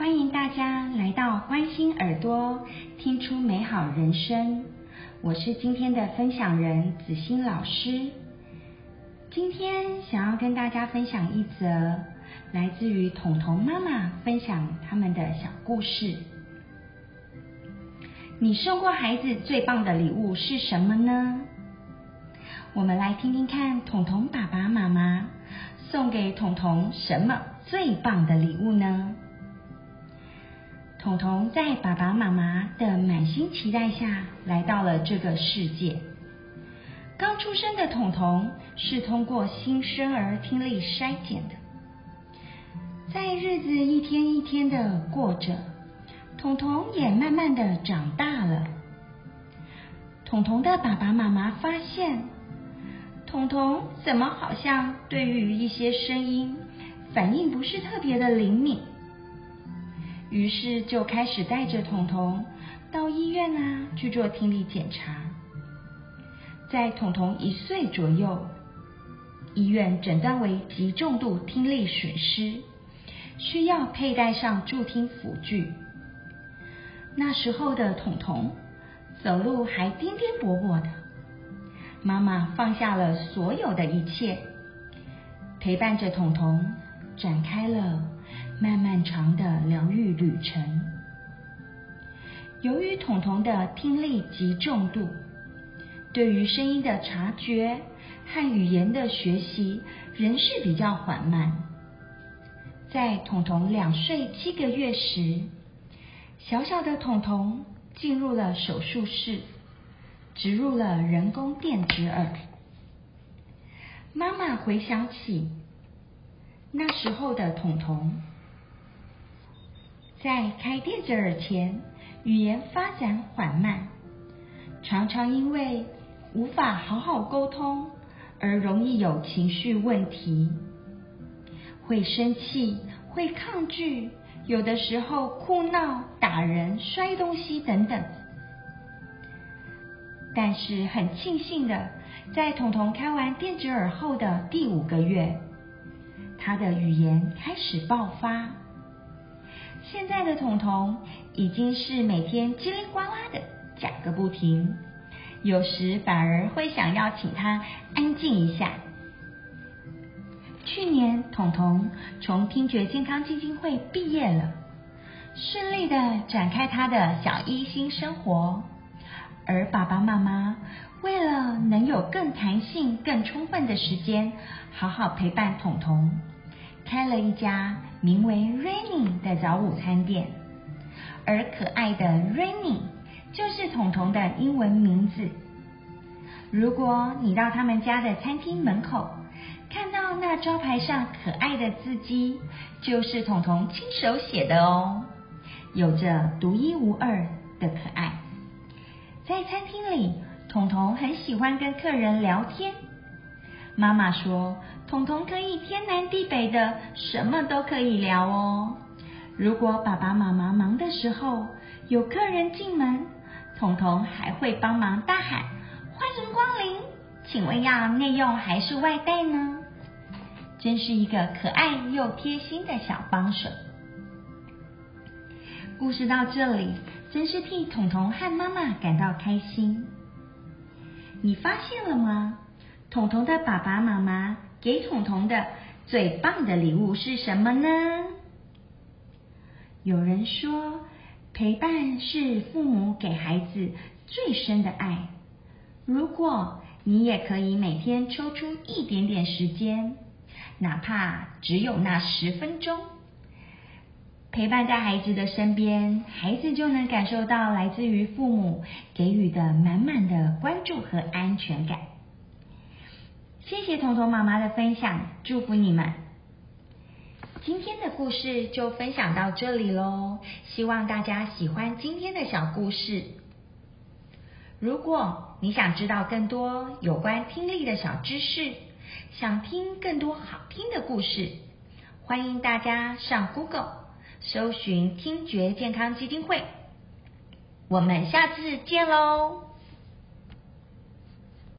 欢迎大家来到关心耳朵，听出美好人生。我是今天的分享人子欣老师。今天想要跟大家分享一则来自于彤彤妈妈分享他们的小故事。你送过孩子最棒的礼物是什么呢？我们来听听看，彤彤爸爸妈妈送给彤彤什么最棒的礼物呢？彤彤在爸爸妈妈的满心期待下来到了这个世界。刚出生的彤彤是通过新生儿听力筛检的，在日子一天一天的过着，彤彤也慢慢的长大了。彤彤的爸爸妈妈发现，彤彤怎么好像对于一些声音反应不是特别的灵敏。于是就开始带着彤彤到医院啊去做听力检查。在彤彤一岁左右，医院诊断为极重度听力损失，需要佩戴上助听辅具。那时候的彤彤走路还颠颠簸簸的，妈妈放下了所有的一切，陪伴着彤彤展开了。由于彤彤的听力极重度，对于声音的察觉和语言的学习仍是比较缓慢。在彤彤两岁七个月时，小小的彤彤进入了手术室，植入了人工电子耳。妈妈回想起那时候的彤彤。在开电子耳前，语言发展缓慢，常常因为无法好好沟通而容易有情绪问题，会生气，会抗拒，有的时候哭闹、打人、摔东西等等。但是很庆幸的，在彤彤开完电子耳后的第五个月，他的语言开始爆发。现在的彤彤已经是每天叽里呱啦的讲个不停，有时反而会想要请他安静一下。去年彤彤从听觉健康基金会毕业了，顺利的展开他的小一新生活，而爸爸妈妈为了能有更弹性、更充分的时间，好好陪伴彤彤。开了一家名为 Rainy 的早午餐店，而可爱的 Rainy 就是彤彤的英文名字。如果你到他们家的餐厅门口，看到那招牌上可爱的字迹，就是彤彤亲手写的哦，有着独一无二的可爱。在餐厅里，彤彤很喜欢跟客人聊天。妈妈说：“彤彤可以天南地北的，什么都可以聊哦。如果爸爸妈妈忙的时候，有客人进门，彤彤还会帮忙大喊：‘欢迎光临，请问要内用还是外带呢？’真是一个可爱又贴心的小帮手。”故事到这里，真是替彤彤和妈妈感到开心。你发现了吗？彤彤的爸爸妈妈给彤彤的最棒的礼物是什么呢？有人说，陪伴是父母给孩子最深的爱。如果你也可以每天抽出一点点时间，哪怕只有那十分钟，陪伴在孩子的身边，孩子就能感受到来自于父母给予的满满的关注和安全感。谢谢彤彤妈妈的分享，祝福你们。今天的故事就分享到这里喽，希望大家喜欢今天的小故事。如果你想知道更多有关听力的小知识，想听更多好听的故事，欢迎大家上 Google 搜寻听觉健康基金会。我们下次见喽！